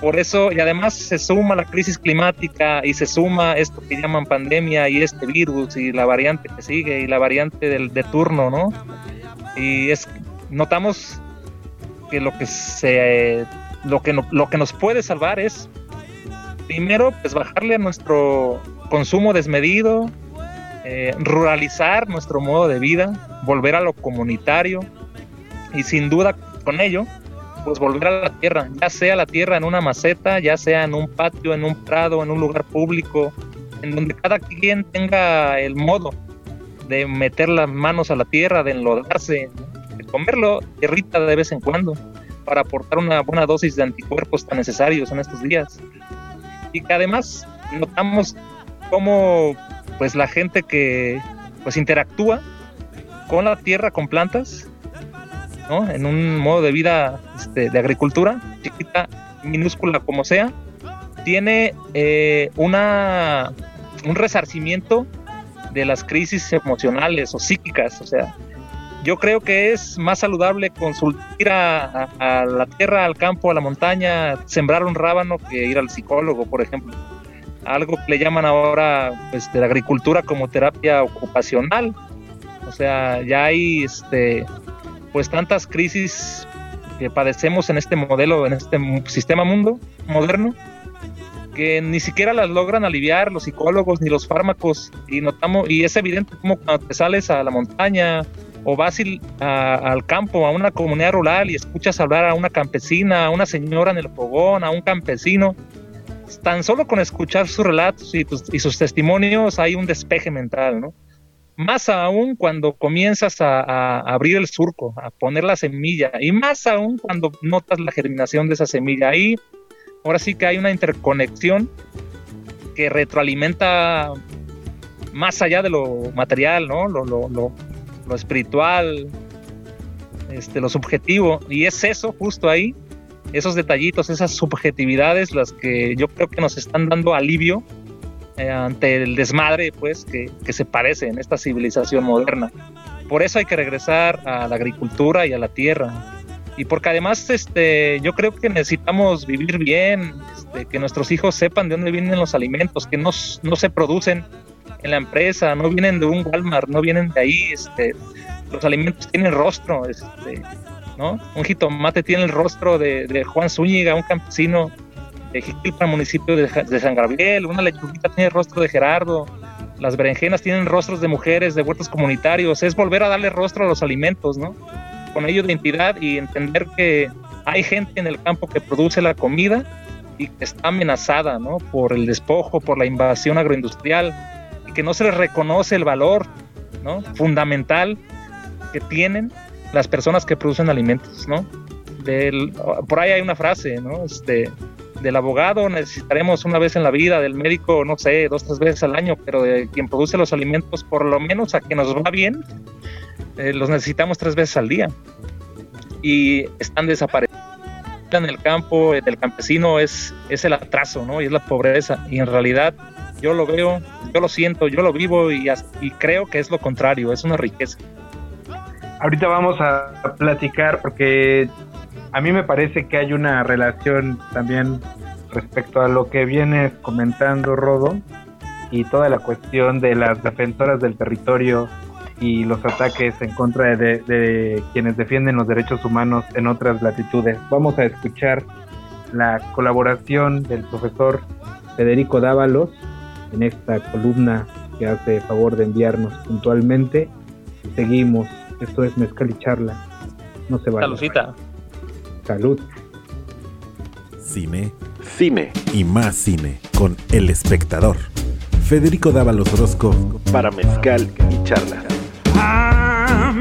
Por eso, y además se suma la crisis climática y se suma esto que llaman pandemia y este virus y la variante que sigue y la variante del, de turno, ¿no? Y es, notamos que lo que se, lo que, no- lo que nos puede salvar es, primero, pues bajarle a nuestro consumo desmedido, eh, ruralizar nuestro modo de vida, volver a lo comunitario y sin duda con ello pues volver a la tierra, ya sea la tierra en una maceta, ya sea en un patio, en un prado, en un lugar público, en donde cada quien tenga el modo de meter las manos a la tierra, de enlodarse, de comerlo tierrita de vez en cuando, para aportar una buena dosis de anticuerpos tan necesarios en estos días. Y que además notamos cómo pues la gente que pues interactúa con la tierra, con plantas, ¿no? En un modo de vida este, de agricultura, chiquita, minúscula como sea, tiene eh, una, un resarcimiento de las crisis emocionales o psíquicas. O sea, yo creo que es más saludable consultar a, a- la tierra, al campo, a la montaña, sembrar un rábano que ir al psicólogo, por ejemplo. Algo que le llaman ahora pues, de la agricultura como terapia ocupacional. O sea, ya hay este, pues tantas crisis que padecemos en este modelo, en este sistema mundo moderno, que ni siquiera las logran aliviar los psicólogos ni los fármacos y notamos y es evidente como cuando te sales a la montaña o vas al campo, a una comunidad rural y escuchas hablar a una campesina, a una señora en el fogón, a un campesino, tan solo con escuchar sus relatos y sus testimonios hay un despeje mental, ¿no? Más aún cuando comienzas a, abrir el surco, a poner la semilla, y más aún cuando notas la germinación de esa semilla. Ahí, ahora sí que hay una interconexión que retroalimenta más allá de lo material, ¿no? Lo, lo, lo, lo espiritual, este, lo subjetivo. Y es eso, justo ahí, esos detallitos, esas subjetividades, las que yo creo que nos están dando alivio eh, ante el desmadre pues que, se parece en esta civilización moderna. Por eso hay que regresar a la agricultura y a la tierra. Y porque además este, yo creo que necesitamos vivir bien, este, que nuestros hijos sepan de dónde vienen los alimentos, que no se producen en la empresa, no vienen de un Walmart, no vienen de ahí. Este, los alimentos tienen rostro, este, ¿no? Un jitomate tiene el rostro de, de Juan Zúñiga, un campesino de Jiquilpan, municipio de, San Gabriel, una lechuguita tiene el rostro de Gerardo, las berenjenas tienen rostros de mujeres, de huertos comunitarios, es volver a darle rostro a los alimentos, ¿no? Con ello identidad y entender que hay gente en el campo que produce la comida y que está amenazada, ¿no? Por el despojo, por la invasión agroindustrial y que no se les reconoce el valor, ¿no? Fundamental que tienen las personas que producen alimentos, ¿no? Por ahí hay una frase, ¿no? Este, del abogado necesitaremos una vez en la vida, del médico, no sé, dos, tres veces al año, pero de quien produce los alimentos, por lo menos a que nos va bien, eh, los necesitamos tres veces al día. Y están desapareciendo en el campo, eh, del campesino, es, es el atraso, ¿no? Y es la pobreza. Y en realidad yo lo veo, yo lo siento, yo lo vivo y, y creo que es lo contrario, es una riqueza. Ahorita vamos a platicar porque a mí me parece que hay una relación también respecto a lo que vienes comentando, Rodo, y toda la cuestión de las defensoras del territorio y los ataques en contra de, quienes defienden los derechos humanos en otras latitudes. Vamos a escuchar la colaboración del profesor Federico Dávalos en esta columna que hace favor de enviarnos puntualmente. Seguimos. Esto es Mezcal y Charla. No se. Salucita. Salud. Cine, cine y más cine con El Espectador. Federico Dávalos Orozco para Mezcal y Charlas. Ah.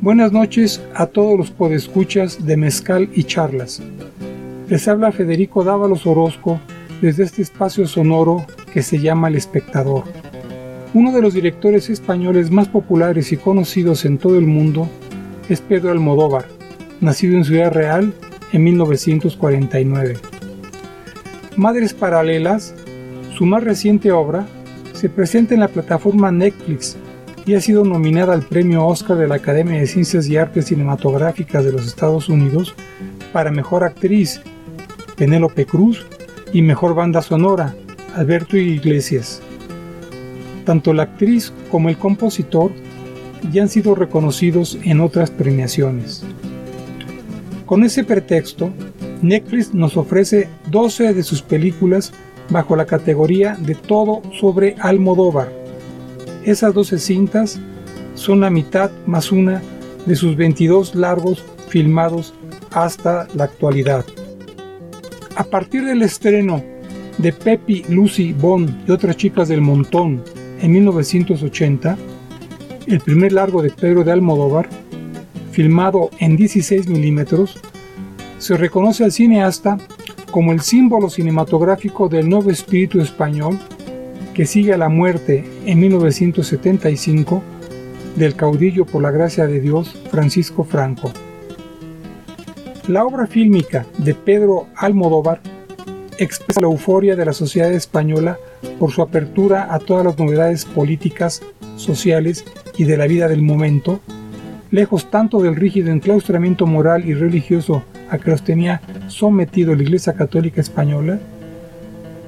Buenas noches a todos los podescuchas de Mezcal y Charlas. Les habla Federico Dávalos Orozco desde este espacio sonoro que se llama El Espectador. Uno de los directores españoles más populares y conocidos en todo el mundo es Pedro Almodóvar, nacido en Ciudad Real en 1949. Madres Paralelas, su más reciente obra, se presenta en la plataforma Netflix y ha sido nominada al premio Oscar de la Academia de Ciencias y Artes Cinematográficas de los Estados Unidos para Mejor Actriz, Penélope Cruz, y Mejor Banda Sonora, Alberto Iglesias. Tanto la actriz como el compositor ya han sido reconocidos en otras premiaciones. Con ese pretexto, Netflix nos ofrece 12 de sus películas bajo la categoría de todo sobre Almodóvar. Esas 12 cintas son la mitad más una de sus 22 largos filmados hasta la actualidad. A partir del estreno de Pepi, Lucy, Bond y otras chicas del montón en 1980, el primer largo de Pedro de Almodóvar, filmado en 16 milímetros, se reconoce al cineasta como el símbolo cinematográfico del nuevo espíritu español que sigue a la muerte en 1975 del caudillo por la gracia de Dios Francisco Franco. La obra fílmica de Pedro Almodóvar expresa la euforia de la sociedad española por su apertura a todas las novedades políticas, sociales y de la vida del momento, lejos tanto del rígido enclaustramiento moral y religioso a que los tenía sometido la Iglesia Católica Española,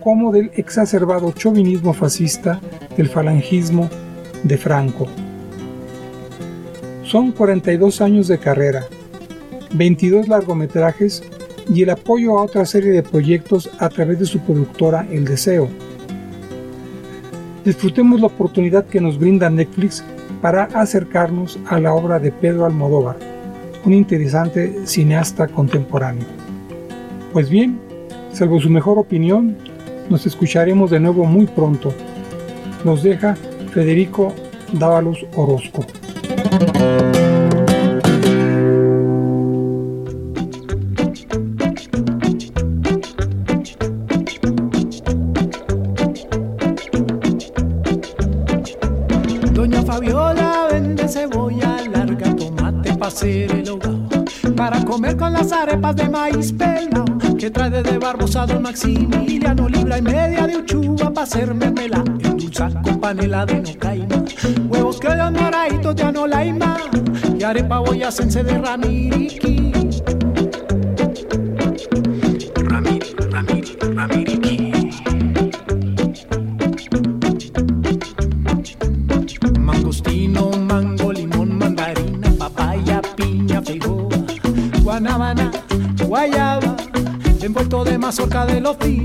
como del exacerbado chauvinismo fascista del falangismo de Franco. Son 42 años de carrera, 22 largometrajes y el apoyo a otra serie de proyectos a través de su productora El Deseo. Disfrutemos la oportunidad que nos brinda Netflix para acercarnos a la obra de Pedro Almodóvar, un interesante cineasta contemporáneo. Pues bien, salvo su mejor opinión, nos escucharemos de nuevo muy pronto. Nos deja Federico Dávalos Orozco. Para comer con las arepas de maíz pelado, que trae desde Barbosa Don Maximiliano, libra y media de uchuva para hacer mermelada, endulzar con panela de nocaima, huevos que dan moraditos de anolaima, y arepa boyacense de ramiriqui. Ramir, ramir, ramiriqui. Mazorca de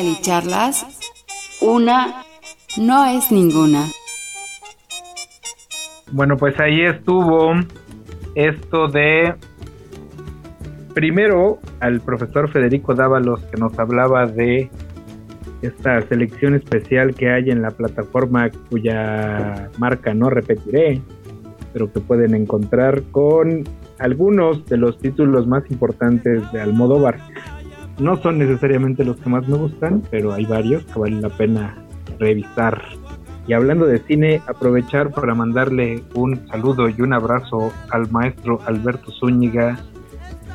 En Mezcal y Charlas, una no es ninguna. Bueno, pues ahí estuvo esto de primero al profesor Federico Dávalos que nos hablaba de esta selección especial que hay en la plataforma cuya marca no repetiré, pero que pueden encontrar con algunos de los títulos más importantes de Almodóvar. No son necesariamente los que más me gustan, pero hay varios que valen la pena revisar. Y hablando de cine, aprovechar para mandarle un saludo y un abrazo al maestro Alberto Zúñiga,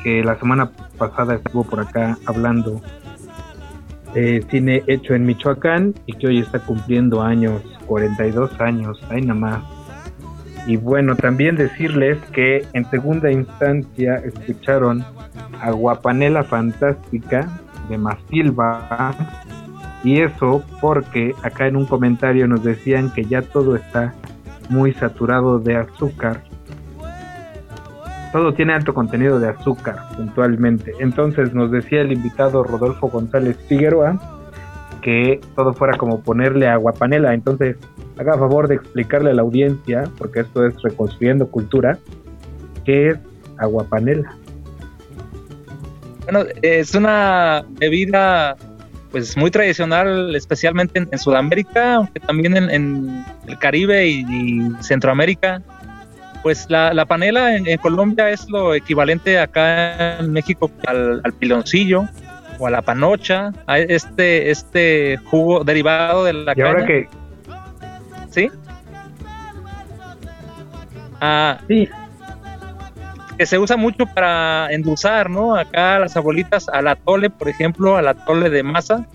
que la semana pasada estuvo por acá hablando de cine hecho en Michoacán y que hoy está cumpliendo años, 42 años, ahí nada más. Y bueno, también decirles que en segunda instancia escucharon a Guapanela Fantástica de Masilva y eso porque acá en un comentario nos decían que ya todo está muy saturado de azúcar. Todo tiene alto contenido de azúcar, puntualmente. Entonces nos decía el invitado Rodolfo González Figueroa que todo fuera como ponerle aguapanela. Entonces, haga favor de explicarle a la audiencia, porque esto es Reconstruyendo Cultura, qué es aguapanela. Bueno, es una bebida pues muy tradicional, especialmente en, en Sudamérica, aunque también en, en el Caribe y, y Centroamérica. Pues la, la panela en, en, Colombia es lo equivalente acá en México al, al, piloncillo o a la panocha, a este, este jugo derivado de la ¿Y caña. ahora que ¿Sí? Ah, sí. Que se usa mucho para endulzar, ¿no? Acá las abuelitas al atole, por ejemplo, al atole de masa,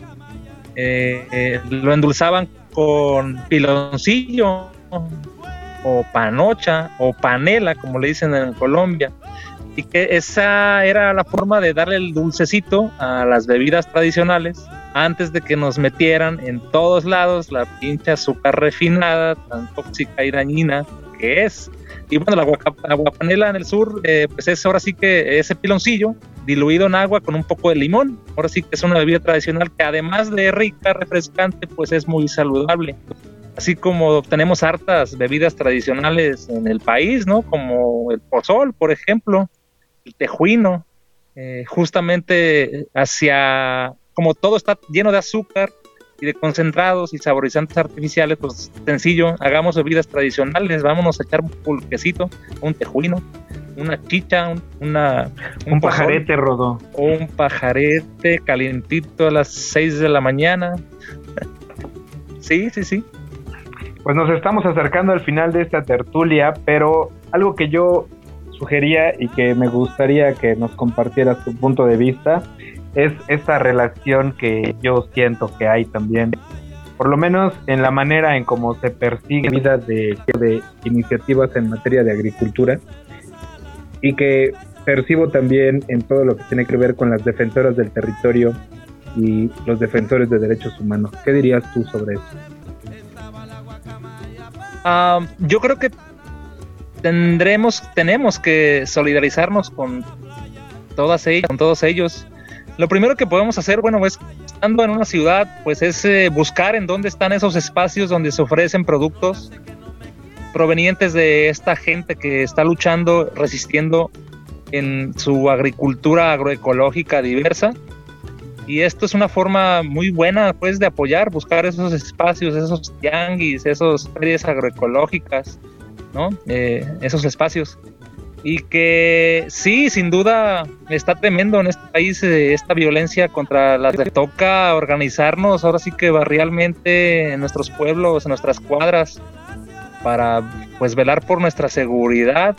eh, eh, lo endulzaban con piloncillo o panocha o panela, como le dicen en Colombia. Y que esa era la forma de darle el dulcecito a las bebidas tradicionales antes de que nos metieran en todos lados la pinche azúcar refinada, tan tóxica y dañina que es. Y bueno, la aguapanela en el sur, eh, pues es ahora sí que ese piloncillo diluido en agua con un poco de limón. Ahora sí que es una bebida tradicional que además de rica, refrescante, pues es muy saludable. Así como tenemos hartas bebidas tradicionales en el país, ¿no? Como el pozol, por ejemplo, el tejuino, eh, justamente hacia como todo está lleno de azúcar, y de concentrados y saborizantes artificiales, pues sencillo, hagamos bebidas tradicionales, vámonos a echar un pulquecito, un tejuino, una chicha, un, una, un, un pajarete rodó. O un pajarete calientito a las 6 de la mañana. sí, sí, sí. Pues nos estamos acercando al final de esta tertulia, pero algo que yo sugería y que me gustaría que nos compartieras tu punto de vista es esta relación que yo siento que hay también, por lo menos en la manera en cómo se persigue vida de, iniciativas en materia de agricultura y que percibo también en todo lo que tiene que ver con las defensoras del territorio y los defensores de derechos humanos. ¿Qué dirías tú sobre eso? Uh, yo creo que tendremos, tenemos que solidarizarnos con todas ellas, con todos ellos. Lo primero que podemos hacer, bueno, es estando en una ciudad, pues es eh, buscar en dónde están esos espacios donde se ofrecen productos provenientes de esta gente que está luchando, resistiendo en su agricultura agroecológica diversa. Y esto es una forma muy buena, pues, de apoyar, buscar esos espacios, esos tianguis, esos ferias agroecológicas, ¿no? Eh, esos espacios. Y que sí, sin duda está tremendo en este país eh, esta violencia contra las que toca organizarnos, ahora sí que barrialmente en nuestros pueblos, en nuestras cuadras, para pues velar por nuestra seguridad.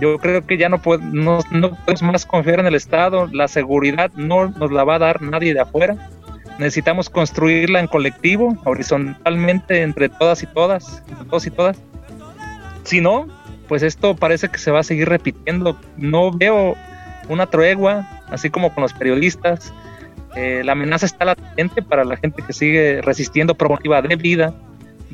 Yo creo que ya no, no podemos más confiar en el Estado, la seguridad no nos la va a dar nadie de afuera. Necesitamos construirla en colectivo, horizontalmente entre todas y todas, entre y todas. Si no, pues esto parece que se va a seguir repitiendo. No veo una tregua, así como con los periodistas. Eh, la amenaza está latente para la gente que sigue resistiendo promotiva de vida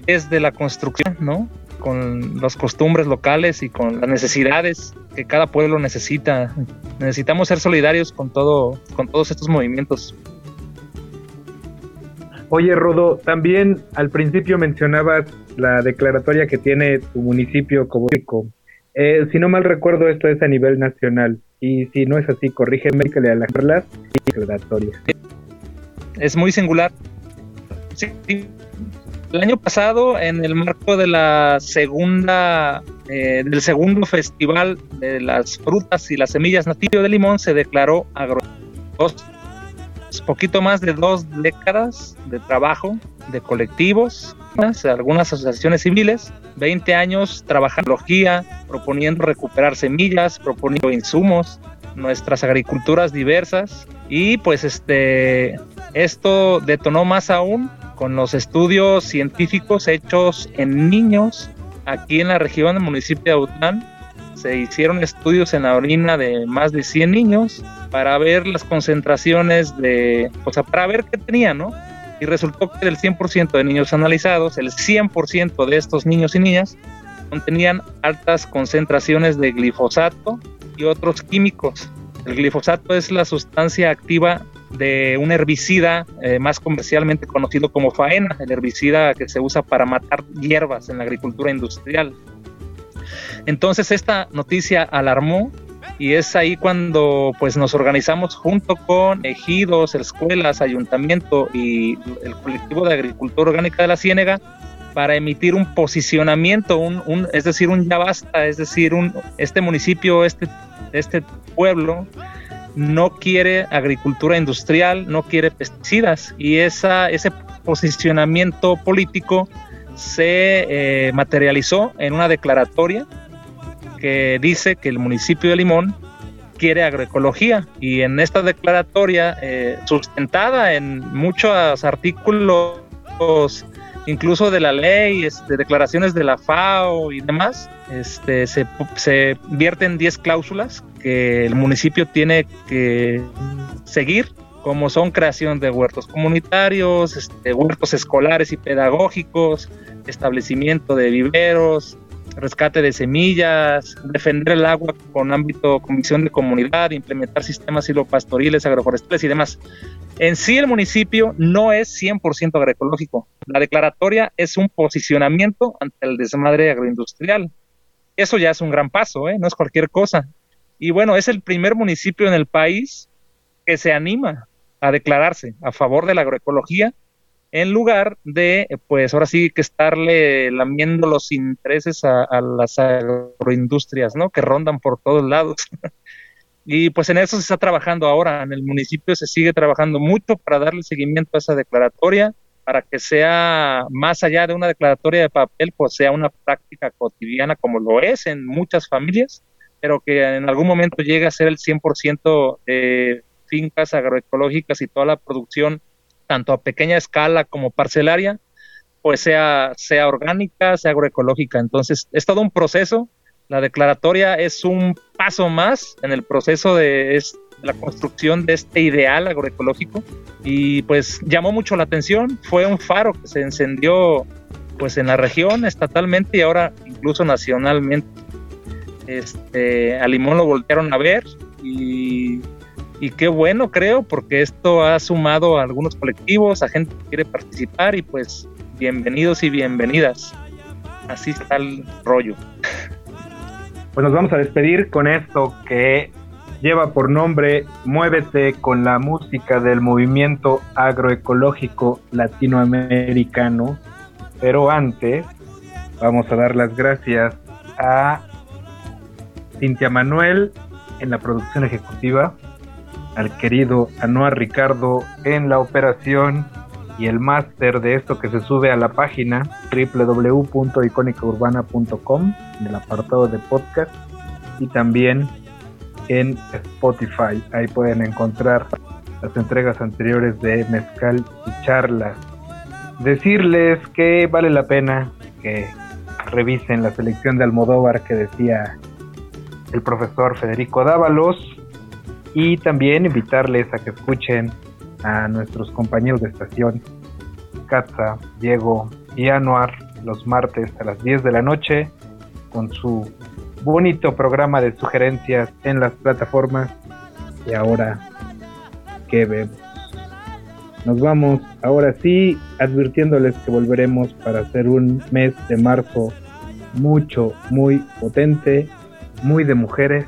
desde la construcción, ¿no? Con las costumbres locales y con las necesidades que cada pueblo necesita. Necesitamos ser solidarios con todo, con todos estos movimientos. Oye, Rodo, también al principio mencionabas la declaratoria que tiene tu municipio como eh, si no mal recuerdo, esto es a nivel nacional. Y si no es así, corrígeme que le las declaratorias. Es muy singular. Sí, el año pasado, en el marco de la segunda, eh, del segundo festival de las frutas y las semillas nativas de limón, se declaró agro poquito más de dos décadas de trabajo de colectivos, algunas asociaciones civiles, 20 años trabajando en proponiendo recuperar semillas, proponiendo insumos, nuestras agriculturas diversas y pues este esto detonó más aún con los estudios científicos hechos en niños aquí en la región del municipio de Aután. Se hicieron estudios en la orina de más de 100 niños para ver las concentraciones de, o sea, para ver qué tenían, ¿no? Y resultó que del 100% de niños analizados, el 100% de estos niños y niñas contenían altas concentraciones de glifosato y otros químicos. El glifosato es la sustancia activa de un herbicida eh, más comercialmente conocido como faena, el herbicida que se usa para matar hierbas en la agricultura industrial. Entonces esta noticia alarmó y es ahí cuando pues nos organizamos junto con ejidos, escuelas, ayuntamiento y el colectivo de agricultura orgánica de la Ciénega para emitir un posicionamiento, un, es decir, un ya basta, es decir, un, este municipio, este, este pueblo no quiere agricultura industrial, no quiere pesticidas y esa, ese posicionamiento político se eh, materializó en una declaratoria que dice que el municipio de Limón quiere agroecología y en esta declaratoria eh, sustentada en muchos artículos incluso de la ley, de declaraciones de la FAO y demás, este, se, se vierten 10 cláusulas que el municipio tiene que seguir como son creación de huertos comunitarios, este, huertos escolares y pedagógicos, establecimiento de viveros, rescate de semillas, defender el agua con ámbito, con visión de comunidad, implementar sistemas silopastoriles, agroforestales y demás. En sí el municipio no es 100% agroecológico. La declaratoria es un posicionamiento ante el desmadre agroindustrial. Eso ya es un gran paso, ¿eh? no es cualquier cosa. Y bueno, es el primer municipio en el país que se anima a declararse a favor de la agroecología en lugar de, pues ahora sí que estarle lamiendo los intereses a, las agroindustrias, ¿no? Que rondan por todos lados. y pues en eso se está trabajando ahora. En el municipio se sigue trabajando mucho para darle seguimiento a esa declaratoria, para que sea más allá de una declaratoria de papel, pues sea una práctica cotidiana como lo es en muchas familias, pero que en algún momento llegue a ser el 100% de fincas agroecológicas y toda la producción tanto a pequeña escala como parcelaria, pues sea, sea orgánica, sea agroecológica. Entonces, es todo un proceso. La declaratoria es un paso más en el proceso de, la construcción de este ideal agroecológico y pues llamó mucho la atención. Fue un faro que se encendió pues en la región estatalmente y ahora incluso nacionalmente. Este, a Limón lo voltearon a ver y y qué bueno creo porque esto ha sumado a algunos colectivos, a gente que quiere participar y pues bienvenidos y bienvenidas. Así está el rollo. Pues nos vamos a despedir con esto que lleva por nombre Muévete con la música del movimiento agroecológico latinoamericano. Pero antes vamos a dar las gracias a Cintia Manuel en la producción ejecutiva, al querido Anuar Ricardo en la operación y el máster de esto que se sube a la página www.icónicaurbana.com en el apartado de podcast y también en Spotify. Ahí pueden encontrar las entregas anteriores de Mezcal y Charlas. Decirles que vale la pena que revisen la selección de Almodóvar que decía el profesor Federico Dávalos y también invitarles a que escuchen a nuestros compañeros de estación, Katza, Diego y Anuar, los martes a las 10 de la noche, con su bonito programa de sugerencias en las plataformas. Y ahora, ¿qué vemos? Nos vamos ahora sí advirtiéndoles que volveremos para hacer un mes de marzo mucho, muy potente, muy de mujeres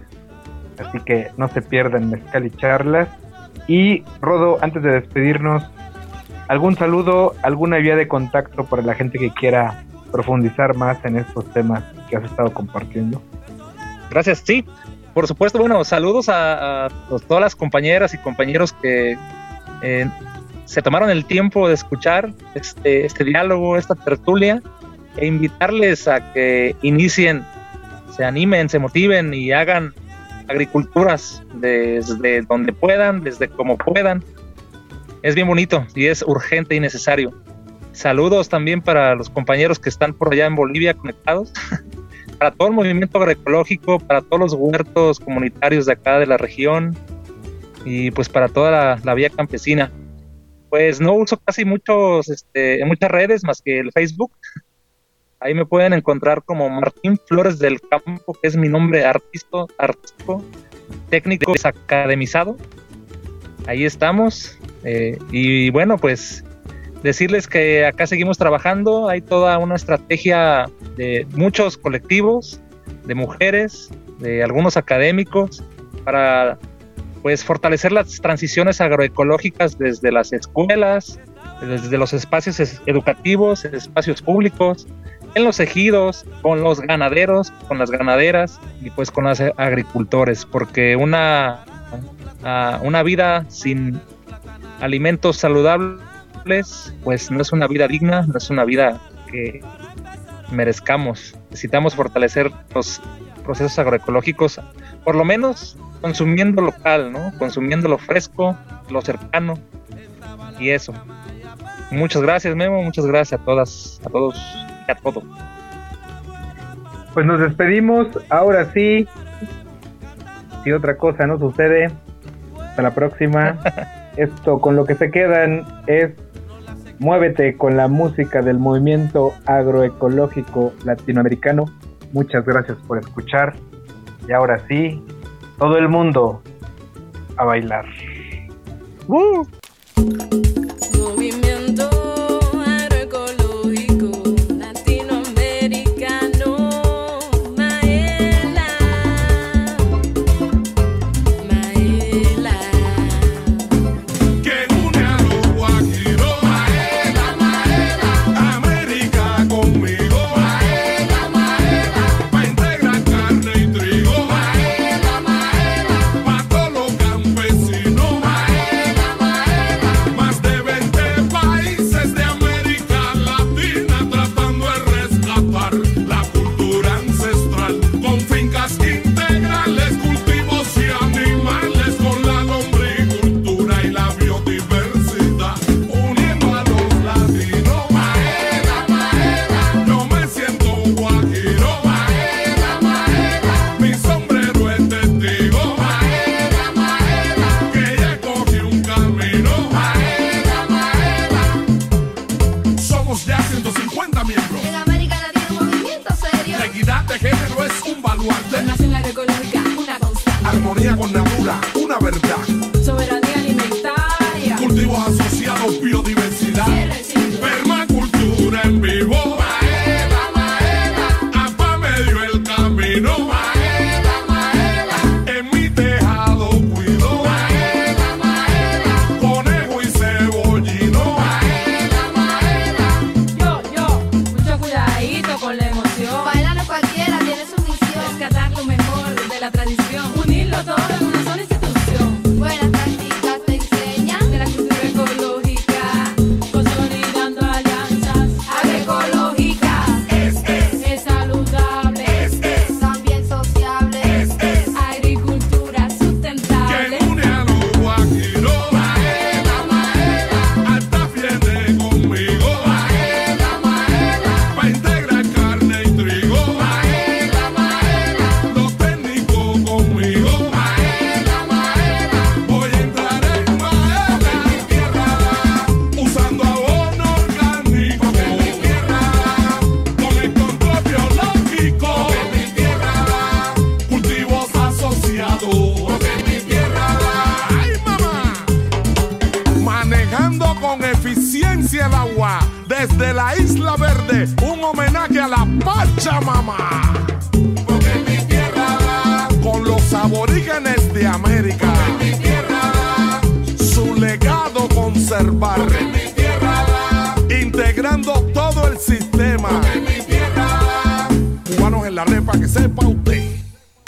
Así que no se pierdan Mezcal y Charlas. Y Rodo, antes de despedirnos, ¿algún saludo, alguna vía de contacto para la gente que quiera profundizar más en estos temas que has estado compartiendo? Gracias, sí. Por supuesto, bueno, saludos a, a pues, todas las compañeras y compañeros que eh, se tomaron el tiempo de escuchar este, este diálogo, esta tertulia, e invitarles a que inicien, se animen, se motiven y hagan agriculturas desde donde puedan, desde como puedan. Es bien bonito y es urgente y necesario. Saludos también para los compañeros que están por allá en Bolivia conectados, para todo el movimiento agroecológico, para todos los huertos comunitarios de acá de la región y pues para toda la, vía campesina. Pues no uso casi muchos, este, muchas redes más que el Facebook. Ahí me pueden encontrar como Martín Flores del Campo, que es mi nombre artisto, artístico, técnico academizado. Ahí estamos. Eh, y bueno, pues decirles que acá seguimos trabajando. Hay toda una estrategia de muchos colectivos, de mujeres, de algunos académicos, para pues fortalecer las transiciones agroecológicas desde las escuelas, desde los espacios educativos, espacios públicos, en los ejidos, con los ganaderos, con las ganaderas y pues con los agricultores, porque una, uh, una vida sin alimentos saludables, pues no es una vida digna, no es una vida que merezcamos. Necesitamos fortalecer los procesos agroecológicos, por lo menos consumiendo local, ¿no? Consumiendo lo fresco, lo cercano y eso. Muchas gracias, Memo, muchas gracias a todas, a todos todo. Pues nos despedimos, ahora sí. Si otra cosa no sucede, hasta la próxima. Esto con lo que se quedan es Muévete con la música del movimiento agroecológico latinoamericano. Muchas gracias por escuchar. Y ahora sí, todo el mundo a bailar. ¡Uh! tenemos una mula, una verdad